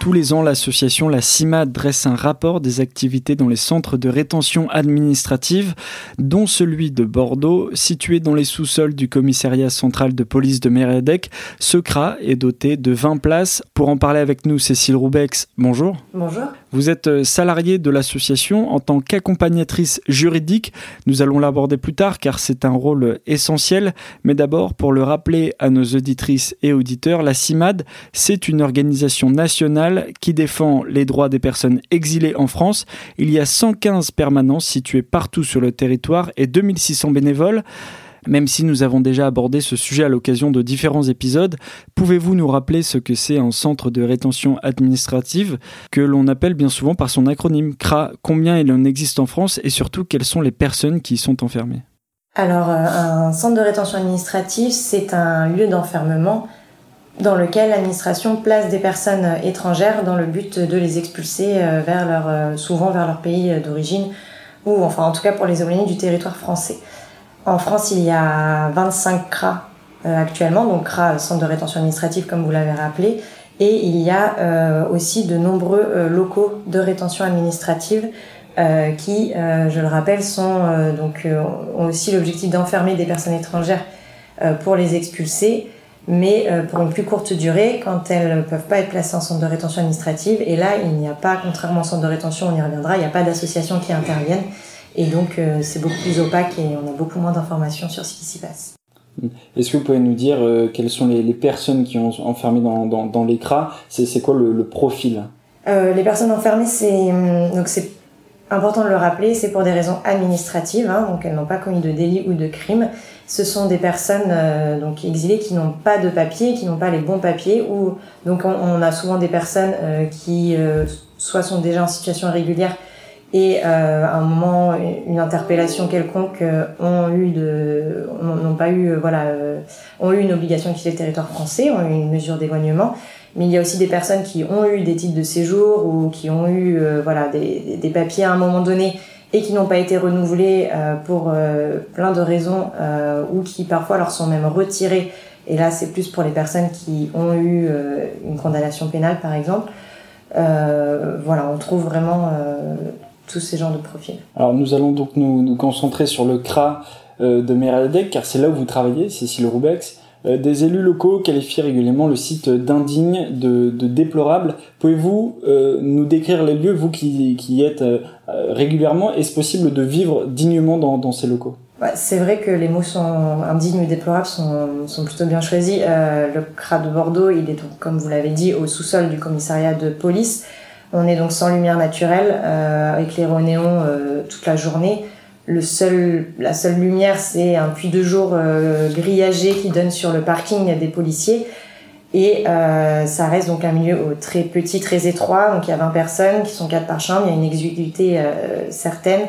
Tous les ans, l'association La CIMA dresse un rapport des activités dans les centres de rétention administrative, dont celui de Bordeaux, situé dans les sous-sols du commissariat central de police de Mérédec. Ce CRA est doté de 20 places. Pour en parler avec nous, Cécile Roubex, bonjour. Bonjour. Vous êtes salariée de l'association en tant qu'accompagnatrice juridique. Nous allons l'aborder plus tard car c'est un rôle essentiel. Mais d'abord, pour le rappeler à nos auditrices et auditeurs, la CIMAD, c'est une organisation nationale qui défend les droits des personnes exilées en France. Il y a 115 permanences situées partout sur le territoire et 2600 bénévoles. Même si nous avons déjà abordé ce sujet à l'occasion de différents épisodes, pouvez-vous nous rappeler ce que c'est un centre de rétention administrative que l'on appelle bien souvent par son acronyme CRA Combien il en existe en France et surtout quelles sont les personnes qui y sont enfermées? Alors, euh, un centre de rétention administrative, c'est un lieu d'enfermement dans lequel l'administration place des personnes étrangères dans le but de les expulser euh, vers leur, euh, souvent vers leur pays d'origine, ou enfin en tout cas pour les éloigner du territoire français. En France, il y a 25 CRA actuellement, donc CRA, centre de rétention administrative comme vous l'avez rappelé, et il y a aussi de nombreux locaux de rétention administrative euh, qui, euh, je le rappelle, sont euh, donc ont aussi l'objectif d'enfermer des personnes étrangères pour les expulser, mais pour une plus courte durée quand elles ne peuvent pas être placées en centre de rétention administrative. Et là, il n'y a pas, contrairement au centre de rétention, on y reviendra, il n'y a pas d'association qui interviennent. Et donc, c'est beaucoup plus opaque et on a beaucoup moins d'informations sur ce qui s'y passe. Est-ce que vous pouvez nous dire quelles sont les, les, personnes qui ont enfermé dans, dans, dans l'écras? C'est quoi le, le profil? Les personnes enfermées, c'est donc c'est important de le rappeler, c'est pour des raisons administratives, hein, donc elles n'ont pas commis de délit ou de crime. Ce sont des personnes euh, donc exilées qui n'ont pas de papiers, qui n'ont pas les bons papiers, ou donc on, on a souvent des personnes euh, qui euh, soit sont déjà en situation irrégulière et à un moment une interpellation quelconque ont eu de n'ont pas eu voilà ont eu une obligation de quitter le territoire français, ont eu une mesure d'éloignement. Mais il y a aussi des personnes qui ont eu des titres de séjour ou qui ont eu euh, voilà des, des, papiers à un moment donné et qui n'ont pas été renouvelés euh, pour euh, plein de raisons ou qui parfois leur sont même retirés. Et là c'est plus pour les personnes qui ont eu une condamnation pénale par exemple. Voilà on trouve vraiment tous ces genres de profils alors nous allons donc nous, nous concentrer sur le CRA de Meradec car c'est là où vous travaillez Cécile Roubex euh, des élus locaux qualifient régulièrement le site d'indigne, de, de, déplorable. Pouvez-vous euh, nous décrire les lieux, vous qui, qui y êtes euh, régulièrement? Est-ce possible de vivre dignement dans, dans ces locaux? Ouais, C'est vrai que les mots sont indignes ou déplorables sont, sont plutôt bien choisis. Euh, le CRA de Bordeaux, il est donc, comme vous l'avez dit, au sous-sol du commissariat de police. On est donc sans lumière naturelle, éclairé au néon toute la journée le seul, la seule lumière, c'est un puits de jour euh, grillagé qui donne sur le parking des policiers. Et euh, ça reste donc un milieu très petit, très étroit. Donc il y a 20 personnes qui sont quatre par chambre. Il y a une exiguïté euh, certaine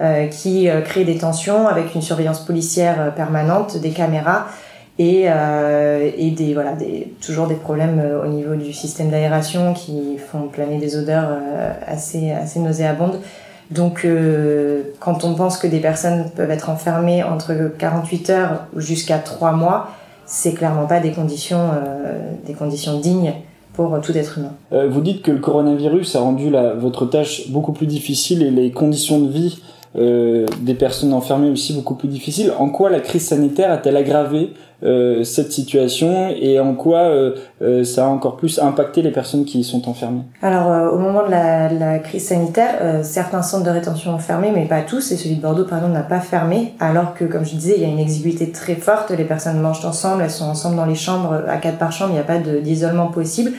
euh, qui euh, crée des tensions avec une surveillance policière permanente, des caméras et, et des, voilà, des, toujours des problèmes au niveau du système d'aération qui font planer des odeurs assez, assez nauséabondes. Donc, euh, quand on pense que des personnes peuvent être enfermées entre 48 heures jusqu'à 3 mois, c'est clairement pas des conditions, euh, des conditions dignes pour tout être humain. Euh, vous dites que le coronavirus a rendu la, votre tâche beaucoup plus difficile et les conditions de vie des personnes enfermées aussi beaucoup plus difficile. En quoi la crise sanitaire a-t-elle aggravé euh, cette situation et en quoi euh, euh, ça a encore plus impacté les personnes qui y sont enfermées? Alors au moment de la, la crise sanitaire, certains centres de rétention ont fermé, mais pas tous, et celui de Bordeaux par exemple n'a pas fermé, alors que comme je disais, il y a une exiguïté très forte, les personnes mangent ensemble, elles sont ensemble dans les chambres, à quatre par chambre, il n'y a pas d'isolement possible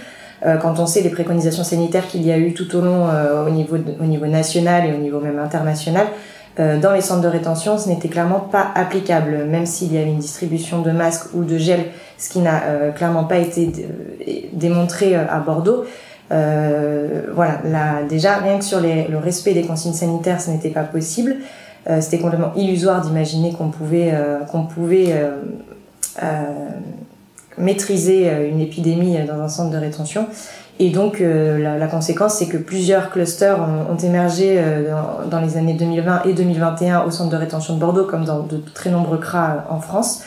quand on sait les préconisations sanitaires qu'il y a eu tout au long au, niveau au niveau national et au niveau même international, euh, dans les centres de rétention, ce n'était clairement pas applicable, même s'il y avait une distribution de masques ou de gel, ce qui n'a euh, clairement pas été euh, démontré à Bordeaux. voilà, là, déjà, rien que sur le respect des consignes sanitaires, ce n'était pas possible. C'était complètement illusoire d'imaginer qu'on pouvait, qu'on pouvait maîtriser une épidémie dans un centre de rétention. Et donc euh, la, la, conséquence, c'est que plusieurs clusters ont, ont émergé euh, dans, les années 2020 et 2021 au centre de rétention de Bordeaux, comme dans de très nombreux CRA en France,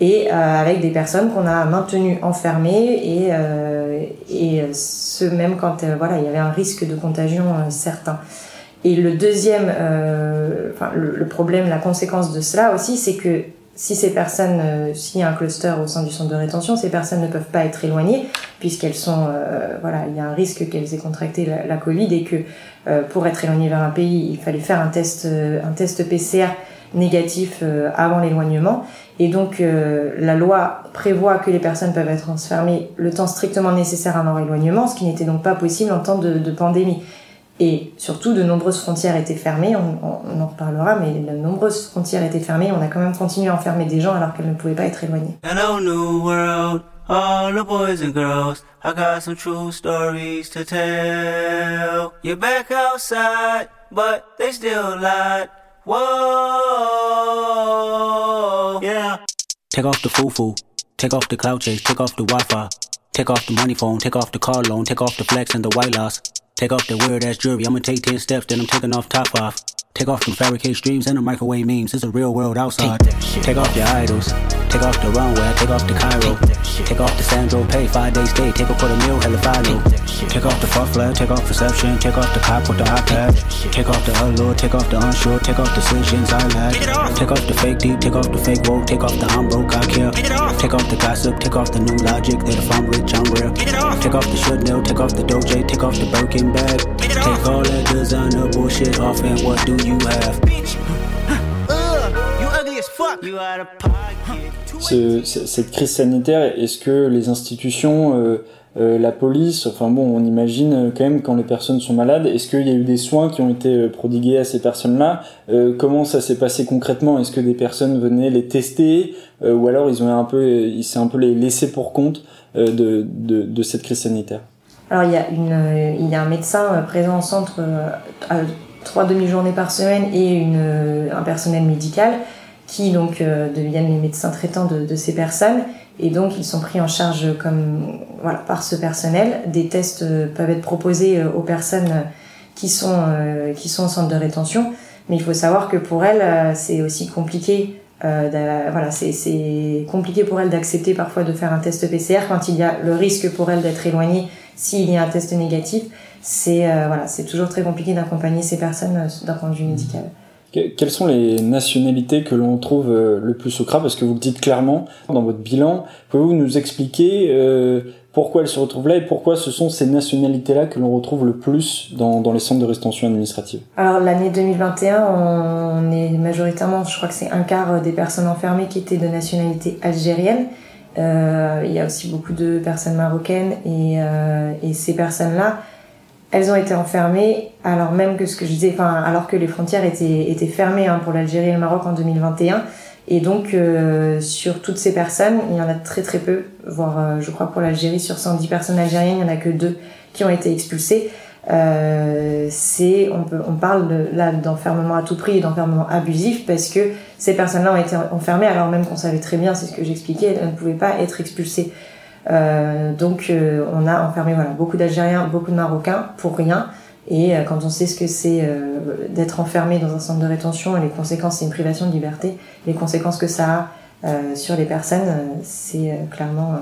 et euh, avec des personnes qu'on a maintenues enfermées et, et ce même quand voilà il y avait un risque de contagion certain. Et le deuxième, enfin le, le problème, la conséquence de cela aussi, c'est que si ces personnes, euh, s'il y a un cluster au sein du centre de rétention, ces personnes ne peuvent pas être éloignées puisqu'elles sont, euh, voilà, il y a un risque qu'elles aient contracté la, Covid et que euh, pour être éloignées vers un pays, il fallait faire un test, un test PCR négatif avant l'éloignement. Et donc la loi prévoit que les personnes peuvent être transférées le temps strictement nécessaire à leur éloignement, ce qui n'était donc pas possible en temps de, de pandémie. Et surtout, de nombreuses frontières étaient fermées, on, on, en reparlera, mais de nombreuses frontières étaient fermées, on a quand même continué à enfermer des gens alors qu'elles ne pouvaient pas être éloignées. Hello new world, all the boys and girls, I got some true stories to tell. You're back outside, but they still lied. Whoa, yeah. Take off the foo-foo, take off the cloud chase, take off the Wi-Fi, take off the money phone, take off the car loan, take off the flex and the white loss. Take off that weird ass jewelry. I'ma take 10 steps, then I'm taking off top off. Take off them fabricate streams and the microwave memes. It's a real world outside. Take, take off your idols. Take off the runway. Take off the Cairo. Take off the Sandro pay. Five days stay. Take off for the meal. Hella follow. Take off the fuck flag. Take off perception. Take off the cop with the iPad. Take off the allure. Take off the unsure. Take off decisions I lack. Take off the fake deep. Take off the fake woke. Take off the I'm broke. I care. Take off the gossip. Take off the new logic that if I'm rich, I'm real. Take off the should know. Take off the doje. Take off the Birkin bag. Take all that designer bullshit off and what do you have? cette crise sanitaire, est-ce que les institutions, euh, euh, la police, enfin bon, on imagine euh, quand même quand les personnes sont malades, est-ce qu'il y a eu des soins qui ont été prodigués à ces personnes-là? Comment ça s'est passé concrètement? Est-ce que des personnes venaient les tester? Ou alors ils ont un peu, il s'est un peu les laissé pour compte de, de, de, cette crise sanitaire? Alors il y a une, il y a un médecin présent au centre trois demi-journées par semaine et une, un personnel médical qui donc euh, deviennent les médecins traitants de, ces personnes et donc ils sont pris en charge comme voilà par ce personnel. Des tests euh, peuvent être proposés euh, aux personnes qui sont qui sont en centre de rétention, mais il faut savoir que pour elles c'est aussi compliqué. voilà, c'est compliqué pour elles d'accepter parfois de faire un test PCR quand il y a le risque pour elles d'être éloignées s'il y a un test négatif. C'est voilà, c'est toujours très compliqué d'accompagner ces personnes d'un point de vue médical. Quelles sont les nationalités que l'on trouve euh, le plus au CRA Parce que vous le dites clairement dans votre bilan. Pouvez-vous nous expliquer euh, pourquoi elles se retrouvent là et pourquoi ce sont ces nationalités-là que l'on retrouve le plus dans, dans, les centres de rétention administrative? Alors l'année 2021, on est majoritairement, je crois que c'est un quart des personnes enfermées qui étaient de nationalité algérienne. Euh, il y a aussi beaucoup de personnes marocaines et, euh, et ces personnes-là, elles ont été enfermées alors même que ce que je disais, enfin alors que les frontières étaient, fermées hein, pour l'Algérie et le Maroc en 2021. Et donc euh, sur toutes ces personnes, il y en a très très peu, voire euh, je crois pour l'Algérie sur 110 personnes algériennes, il y en a que deux qui ont été expulsées. Euh, c'est on on parle de, là d'enfermement à tout prix et d'enfermement abusif parce que ces personnes-là ont été enfermées alors même qu'on savait très bien, c'est ce que j'expliquais, elles ne pouvaient pas être expulsées. Euh, donc euh, on a enfermé voilà, beaucoup d'Algériens, beaucoup de Marocains pour rien. Et euh, quand on sait ce que c'est d'être enfermé dans un centre de rétention et les conséquences, c'est une privation de liberté, les conséquences que ça a sur les personnes, c'est clairement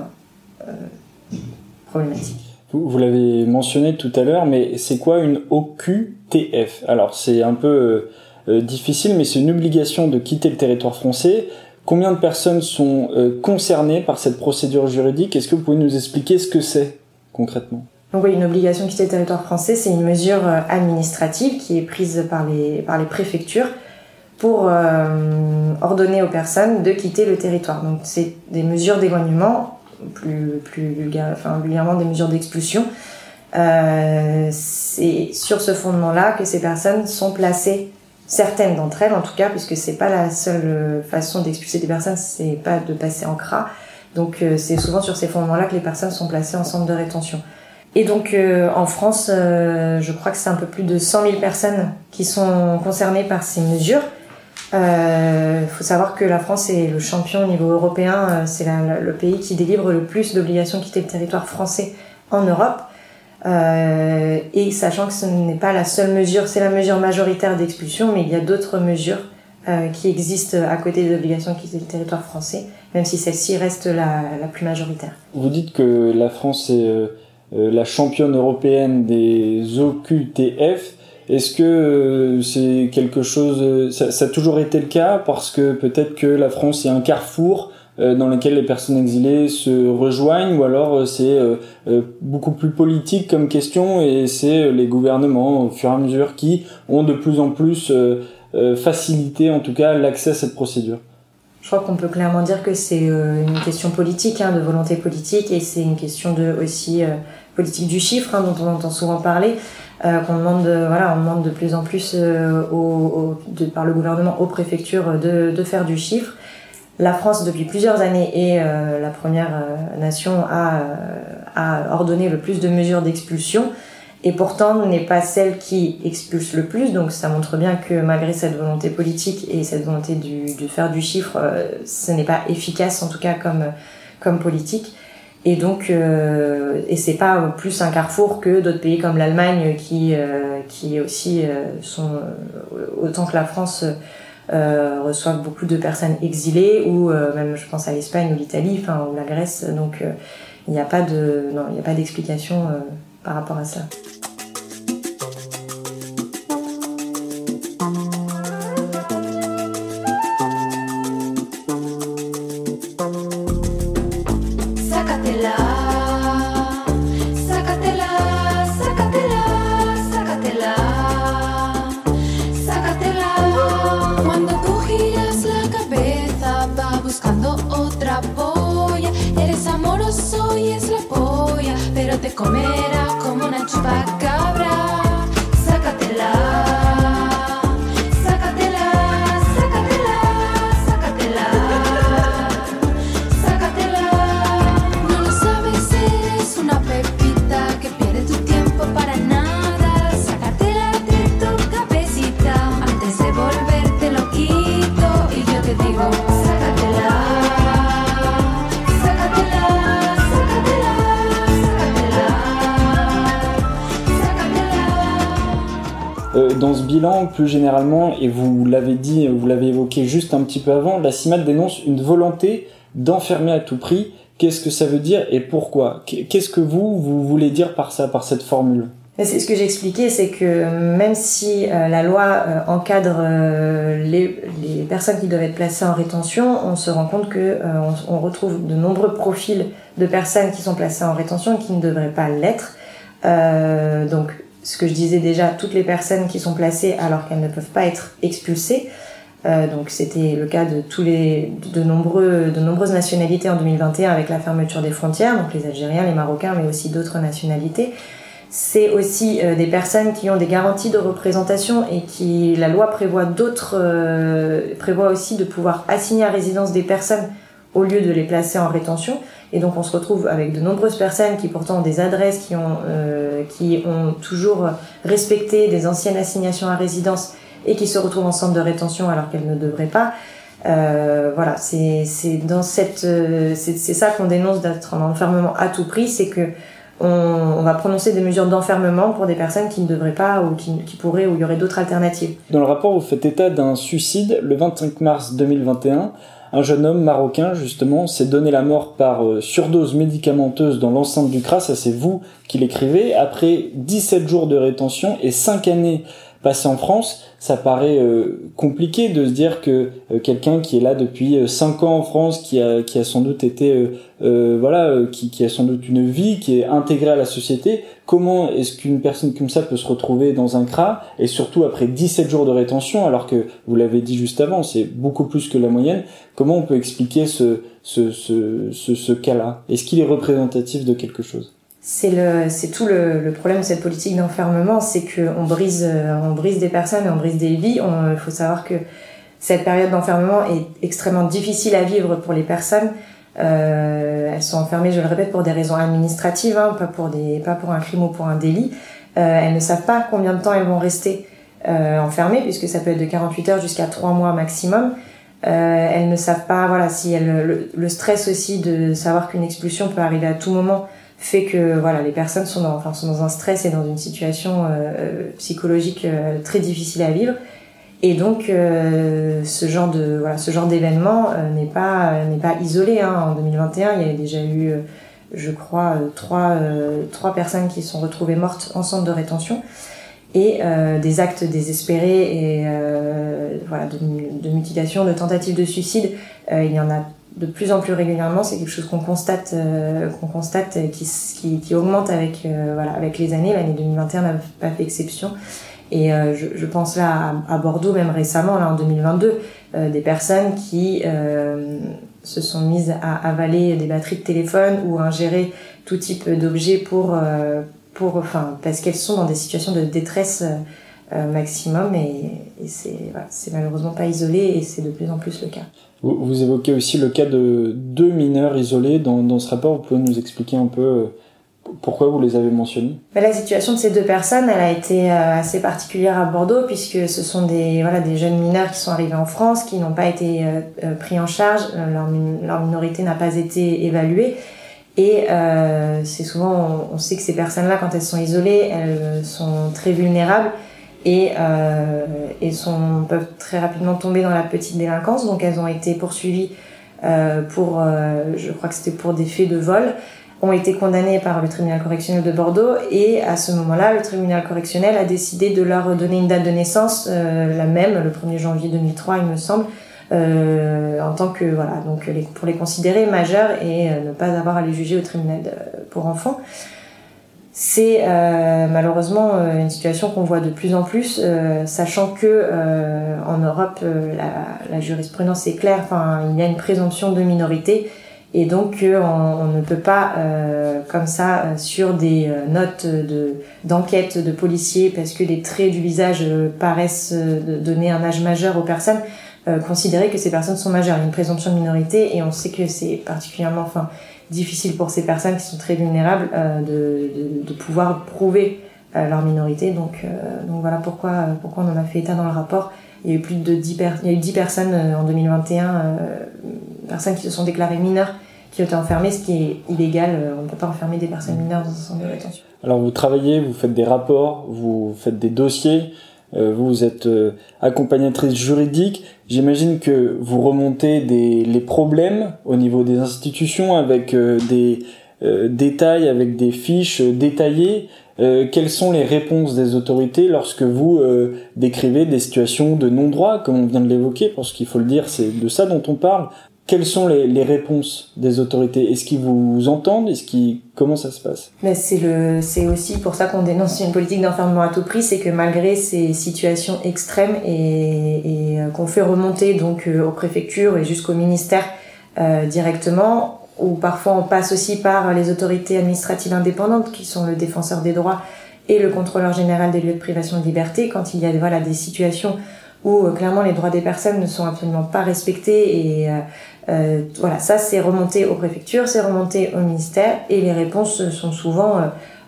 problématique. Vous, l'avez mentionné tout à l'heure, mais c'est quoi une OQTF Alors c'est un peu difficile, mais c'est une obligation de quitter le territoire français. Combien de personnes sont concernées par cette procédure juridique? Est-ce que vous pouvez nous expliquer ce que c'est concrètement? Donc oui, une obligation de quitter le territoire français, c'est une mesure administrative qui est prise par les, par les préfectures pour euh, ordonner aux personnes de quitter le territoire. Donc c'est des mesures d'éloignement, plus, plus vulgairement des mesures d'expulsion. Euh, c'est sur ce fondement-là que ces personnes sont placées, certaines d'entre elles en tout cas, puisque c'est pas la seule façon d'expulser des personnes, c'est pas de passer en CRA. Donc euh, c'est souvent sur ces fondements-là que les personnes sont placées en centre de rétention. Et donc euh, en France, je crois que c'est un peu plus de 100 000 personnes qui sont concernées par ces mesures. Il euh, faut savoir que la France est le champion au niveau européen, euh, c'est le pays qui délivre le plus d'obligations de quitter le territoire français en Europe. Euh, et sachant que ce n'est pas la seule mesure, c'est la mesure majoritaire d'expulsion, mais il y a d'autres mesures euh, qui existent à côté des obligations de quitter le territoire français, même si celle-ci reste la, la, plus majoritaire. Vous dites que la France est euh, la championne européenne des OQTF. Est-ce que euh, c'est quelque chose, euh, ça, a toujours été le cas parce que peut-être que la France est un carrefour euh, dans lequel les personnes exilées se rejoignent ou alors c'est beaucoup plus politique comme question et c'est les gouvernements au fur et à mesure qui ont de plus en plus facilité en tout cas l'accès à cette procédure. Je crois qu'on peut clairement dire que c'est une question politique, hein, de volonté politique, et c'est une question de aussi politique du chiffre, hein, dont on entend souvent parler. Euh, qu'on demande, de, voilà, on demande de plus en plus euh, au, de, par le gouvernement aux préfectures de, de, faire du chiffre. La France, depuis plusieurs années, est euh, la première nation à, à ordonner le plus de mesures d'expulsion et pourtant n'est pas celle qui expulse le plus. Donc ça montre bien que malgré cette volonté politique et cette volonté du, de faire du chiffre, ce n'est pas efficace en tout cas comme, comme politique. Et donc, euh, et c'est pas plus un carrefour que d'autres pays comme l'Allemagne qui, euh, qui aussi euh, sont euh, autant que la France euh, reçoivent beaucoup de personnes exilées ou même je pense à l'Espagne ou l'Italie, enfin ou la Grèce. Donc il n'y a pas de non, il n'y a pas d'explication par rapport à ça. Plus généralement, et vous l'avez dit, vous l'avez évoqué juste un petit peu avant, la CIMAT dénonce une volonté d'enfermer à tout prix. Qu'est-ce que ça veut dire et pourquoi? Qu'est-ce que vous, vous voulez dire par ça, par cette formule? C'est ce que j'expliquais, c'est que même si euh, la loi euh, encadre euh, les, personnes qui doivent être placées en rétention, on se rend compte que on, retrouve de nombreux profils de personnes qui sont placées en rétention qui ne devraient pas l'être. donc ce que je disais déjà, toutes les personnes qui sont placées alors qu'elles ne peuvent pas être expulsées. Euh, donc c'était le cas de tous les de nombreux de nombreuses nationalités en 2021 avec la fermeture des frontières, donc les Algériens, les Marocains, mais aussi d'autres nationalités. C'est aussi euh, des personnes qui ont des garanties de représentation et qui la loi prévoit d'autres euh, prévoit aussi de pouvoir assigner à résidence des personnes au lieu de les placer en rétention. Et donc on se retrouve avec de nombreuses personnes qui pourtant ont des adresses, qui ont, euh, qui ont toujours respecté des anciennes assignations à résidence et qui se retrouvent en centre de rétention alors qu'elles ne devraient pas. Euh, voilà, c'est dans cette, euh, c'est ça qu'on dénonce d'être en enfermement à tout prix, c'est que on, on, va prononcer des mesures d'enfermement pour des personnes qui ne devraient pas ou qui, qui pourraient ou il y aurait d'autres alternatives. Dans le rapport, vous faites état d'un suicide le 25 mars 2021 un jeune homme marocain, justement, s'est donné la mort par euh, surdose médicamenteuse dans l'enceinte du CRA, ça c'est vous qui l'écrivez, après 17 jours de rétention et 5 années passer en France, ça paraît compliqué de se dire que quelqu'un qui est là depuis 5 ans en France, qui a, qui a sans doute été, voilà, qui, qui a sans doute une vie, qui est intégrée à la société, comment est-ce qu'une personne comme ça peut se retrouver dans un CRA, et surtout après 17 jours de rétention, alors que, vous l'avez dit juste avant, c'est beaucoup plus que la moyenne, comment on peut expliquer ce, ce, ce, ce cas-là? Est-ce qu'il est représentatif de quelque chose? C'est tout le, le, problème de cette politique d'enfermement, c'est qu'on brise, euh, on brise des personnes on brise des vies. Il faut savoir que cette période d'enfermement est extrêmement difficile à vivre pour les personnes. Euh, elles sont enfermées, je le répète, pour des raisons administratives, hein, pas pour des, pas pour un crime ou pour un délit. Euh, elles ne savent pas combien de temps elles vont rester euh, enfermées, puisque ça peut être de 48 heures jusqu'à 3 mois maximum. Euh, elles ne savent pas, voilà, si elles, le, le stress aussi de savoir qu'une expulsion peut arriver à tout moment fait que voilà les personnes sont dans, enfin, sont dans un stress et dans une situation euh, psychologique euh, très difficile à vivre et donc euh, ce genre de voilà ce genre d'événement euh, n'est pas n'est pas isolé hein. en 2021 il y a déjà eu je crois trois trois personnes qui sont retrouvées mortes en centre de rétention et des actes désespérés et voilà de, de, mutilation de tentatives de suicide il y en a de plus en plus régulièrement. C'est quelque chose qu'on constate, euh, qu'on constate qui, qui, qui, augmente avec, euh, voilà, avec les années. L'année 2021 n'a pas fait exception. Et euh, je, je, pense là à, à, Bordeaux, même récemment, là en 2022, des personnes qui se sont mises à avaler des batteries de téléphone ou à ingérer tout type d'objets pour, pour, enfin, parce qu'elles sont dans des situations de détresse maximum et, et c'est voilà, malheureusement pas isolé et c'est de plus en plus le cas. Vous, évoquez aussi le cas de deux mineurs isolés dans, ce rapport. Vous pouvez nous expliquer un peu euh, pourquoi vous les avez mentionnés? Ben, La situation de ces deux personnes, elle a été euh, assez particulière à Bordeaux puisque ce sont des, jeunes mineurs qui sont arrivés en France, qui n'ont pas été euh, pris en charge, leur, minorité n'a pas été évaluée. Et c'est souvent, on, sait que ces personnes-là, quand elles sont isolées, elles sont très vulnérables et, euh, et sont, peuvent très rapidement tomber dans la petite délinquance. Donc elles ont été poursuivies euh, pour, euh, je crois que c'était pour des faits de vol, ont été condamnées par le tribunal correctionnel de Bordeaux et à ce moment-là, le tribunal correctionnel a décidé de leur donner une date de naissance, euh, la même, le 1er janvier 2003 il me semble, euh, en tant que voilà donc pour les considérer majeurs et euh, ne pas avoir à les juger au tribunal pour enfants. C'est euh, malheureusement euh, une situation qu'on voit de plus en plus, euh, sachant que en Europe la, jurisprudence est claire. Enfin, il y a une présomption de minorité et donc on, ne peut pas comme ça sur des notes de d'enquête de policiers parce que les traits du visage paraissent donner un âge majeur aux personnes. considérer que ces personnes sont majeures. Il une présomption de minorité et on sait que c'est particulièrement, enfin, difficile pour ces personnes qui sont très vulnérables euh, de, de, de, pouvoir prouver euh, leur minorité. Donc, euh, donc voilà pourquoi, pourquoi on en a fait état dans le rapport. Il y a eu plus de 10, per il y a eu 10 personnes en 2021, personnes qui se sont déclarées mineures, qui ont été enfermées, ce qui est illégal. On ne peut pas enfermer des personnes mineures dans un centre de rétention. Alors vous travaillez, vous faites des rapports, vous faites des dossiers. Euh, vous êtes euh, accompagnatrice juridique. J'imagine que vous remontez les problèmes au niveau des institutions avec euh, des détails, avec des fiches détaillées. quelles sont les réponses des autorités lorsque vous décrivez des situations de non-droit, comme on vient de l'évoquer, parce qu'il faut le dire, c'est de ça dont on parle quelles sont les, les réponses des autorités? Est-ce qu'ils vous entendent? Est-ce qu'ils comment ça se passe? Mais c'est le c'est aussi pour ça qu'on dénonce une politique d'enfermement à tout prix, c'est que malgré ces situations extrêmes et, et euh, qu'on fait remonter donc euh, aux préfectures et jusqu'au ministère euh, directement, ou parfois on passe aussi par les autorités administratives indépendantes qui sont le défenseur des droits et le contrôleur général des lieux de privation de liberté quand il y a voilà des situations où euh, clairement les droits des personnes ne sont absolument pas respectés et euh, euh, voilà ça c'est remonté aux préfectures, c'est remonté au ministère et les réponses sont souvent euh,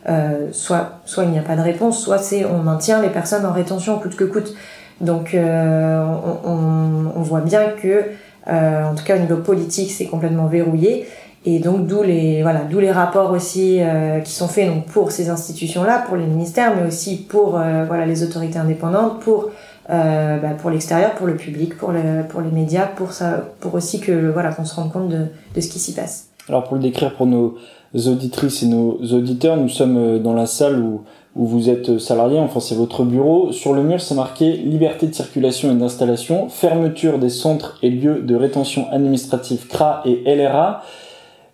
euh, soit soit il n'y a pas de réponse, soit c'est on maintient les personnes en rétention coûte que coûte. Donc on, voit bien que en tout cas au niveau politique c'est complètement verrouillé et donc d'où les rapports aussi qui sont faits donc pour ces institutions là pour les ministères mais aussi pour voilà les autorités indépendantes pour euh, bah, pour l'extérieur, pour le public, pour, le, pour les médias, pour, ça, pour aussi que voilà qu'on se rende compte de, de ce qui s'y passe. Alors pour le décrire pour nos auditrices et nos auditeurs, nous sommes euh, dans la salle où où vous êtes salarié, enfin c'est votre bureau. Sur le mur, c'est marqué liberté de circulation et d'installation, fermeture des centres et lieux de rétention administrative CRA et LRA.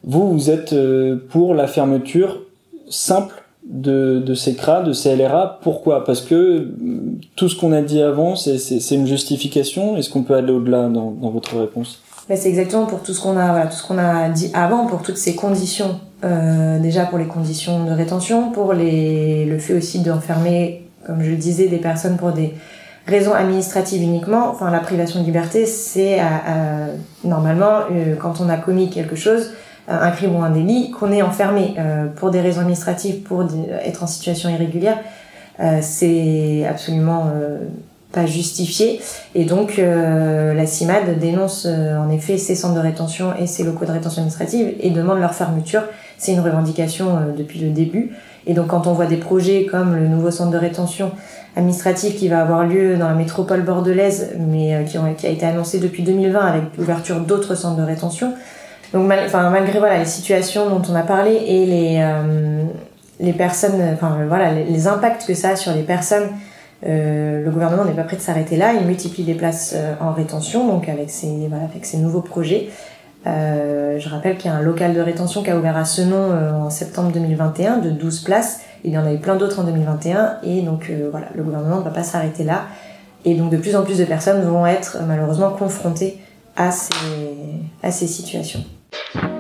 Vous, vous êtes euh, pour la fermeture simple de, de ces CRA, de ces LRA. Pourquoi? Parce que mm, tout ce qu'on a dit avant, c'est une justification. Est-ce qu'on peut aller au-delà dans, dans votre réponse? C'est exactement pour tout ce qu'on a, tout ce qu'on a dit avant, pour toutes ces conditions. Euh, déjà pour les conditions de rétention, pour les, le fait aussi d'enfermer, comme je le disais, des personnes pour des raisons administratives uniquement. Enfin, la privation de liberté, c'est normalement euh, quand on a commis quelque chose, un crime ou un délit, qu'on est enfermé euh, pour des raisons administratives, pour être en situation irrégulière. Euh, c'est absolument pas justifié. Et donc euh, la CIMAD dénonce euh, en effet ces centres de rétention et ces locaux de rétention administrative et demande leur fermeture. C'est une revendication euh, depuis le début. Et donc quand on voit des projets comme le nouveau centre de rétention administrative qui va avoir lieu dans la métropole bordelaise, mais qui, a été annoncé depuis 2020 avec l'ouverture d'autres centres de rétention. Donc enfin, malgré voilà les situations dont on a parlé et les les personnes, enfin voilà les, impacts que ça a sur les personnes euh, le gouvernement n'est pas prêt de s'arrêter là. Il multiplie les places euh, en rétention, donc avec ces, voilà, avec nouveaux projets. Euh, je rappelle qu'il y a un local de rétention qui a ouvert à ce nom euh, en septembre 2021 de 12 places. Il y en a eu plein d'autres en 2021 et donc voilà, le gouvernement ne va pas s'arrêter là. Et donc de plus en plus de personnes vont être malheureusement confrontées à ces, à ces situations. Thank you.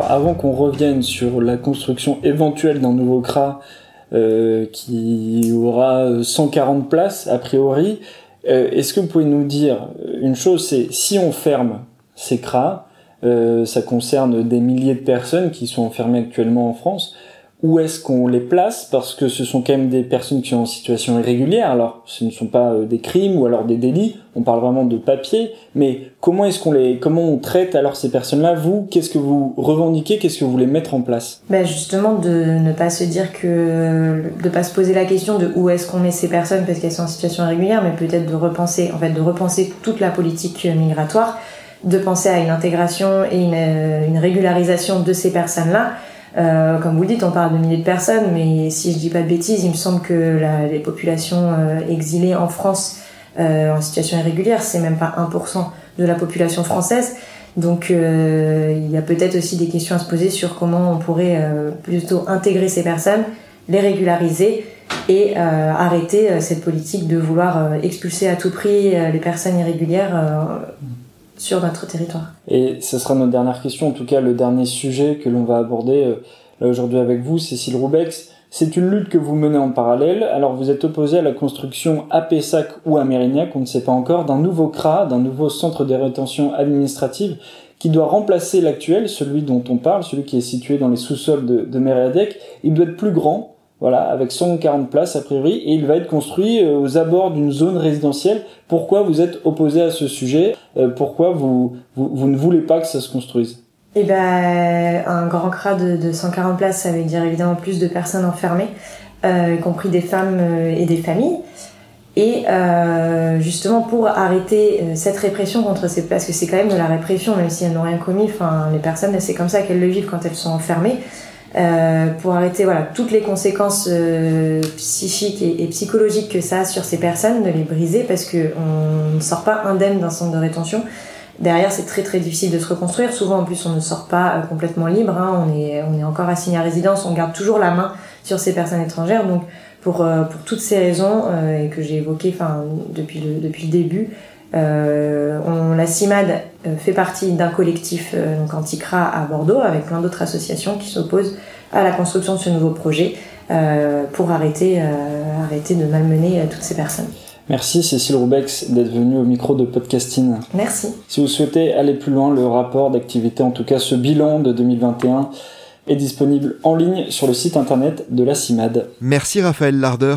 Avant qu'on revienne sur la construction éventuelle d'un nouveau CRA euh, qui aura 140 places a priori, euh, est-ce que vous pouvez nous dire une chose, c'est si on ferme ces CRA, euh, ça concerne des milliers de personnes qui sont enfermées actuellement en France, où est-ce qu'on les place parce que ce sont quand même des personnes qui sont en situation irrégulière. Alors, ce ne sont pas euh, des crimes ou alors des délits. On parle vraiment de papier. Mais comment est-ce qu'on les, comment on traite alors ces personnes-là? Vous, qu'est-ce que vous revendiquez? Qu'est-ce que vous voulez mettre en place? Ben justement de ne pas se dire que, de pas se poser la question de où est-ce qu'on met ces personnes parce qu'elles sont en situation irrégulière, mais peut-être de repenser, en fait, de repenser toute la politique migratoire, de penser à une intégration et une, euh, une régularisation de ces personnes-là euh, comme vous dites, on parle de milliers de personnes, mais si je dis pas de bêtises, il me semble que les populations euh, exilées en France euh, en situation irrégulière, c'est même pas 1% de la population française. Donc il y a peut-être aussi des questions à se poser sur comment on pourrait plutôt intégrer ces personnes, les régulariser et arrêter cette politique de vouloir expulser à tout prix les personnes irrégulières sur territoire. Et ce sera notre dernière question, en tout cas le dernier sujet que l'on va aborder euh, là aujourd'hui avec vous, Cécile Roubex. C'est une lutte que vous menez en parallèle. Alors vous êtes opposé à la construction à Pessac ou à Mérignac, on ne sait pas encore, d'un nouveau CRA, d'un nouveau centre de rétention administrative qui doit remplacer l'actuel, celui dont on parle, celui qui est situé dans les sous-sols de, de. Il doit être plus grand, voilà, avec 140 places a priori, et il va être construit euh, aux abords d'une zone résidentielle. Pourquoi vous êtes opposé à ce sujet? Euh, Pourquoi vous, vous, ne voulez pas que ça se construise? Eh ben, un grand CRA de, de 140 places, ça veut dire évidemment plus de personnes enfermées, euh, y compris des femmes et des familles. Et justement pour arrêter cette répression contre ces places, que c'est quand même de la répression, même si elles n'ont rien commis. Enfin, les personnes, c'est comme ça qu'elles le vivent quand elles sont enfermées. Euh, pour arrêter voilà toutes les conséquences euh, psychiques et, psychologiques que ça a sur ces personnes, de les briser parce que on ne sort pas indemne d'un centre de rétention. Derrière, c'est très très difficile de se reconstruire. Souvent, en plus, on ne sort pas euh, complètement libre. Hein. On est on est encore assigné à résidence. On garde toujours la main sur ces personnes étrangères. Donc, pour pour toutes ces raisons et que j'ai évoquées, depuis le depuis le début, euh, on, la CIMAD euh, fait partie d'un collectif euh, donc Anticra à Bordeaux avec plein d'autres associations qui s'opposent à la construction de ce nouveau projet pour arrêter, arrêter de malmener toutes ces personnes. Merci Cécile Roubex d'être venue au micro de Podcasting. Merci. Si vous souhaitez aller plus loin, le rapport d'activité, en tout cas ce bilan de 2021, est disponible en ligne sur le site internet de la CIMAD. Merci Raphaël Larder.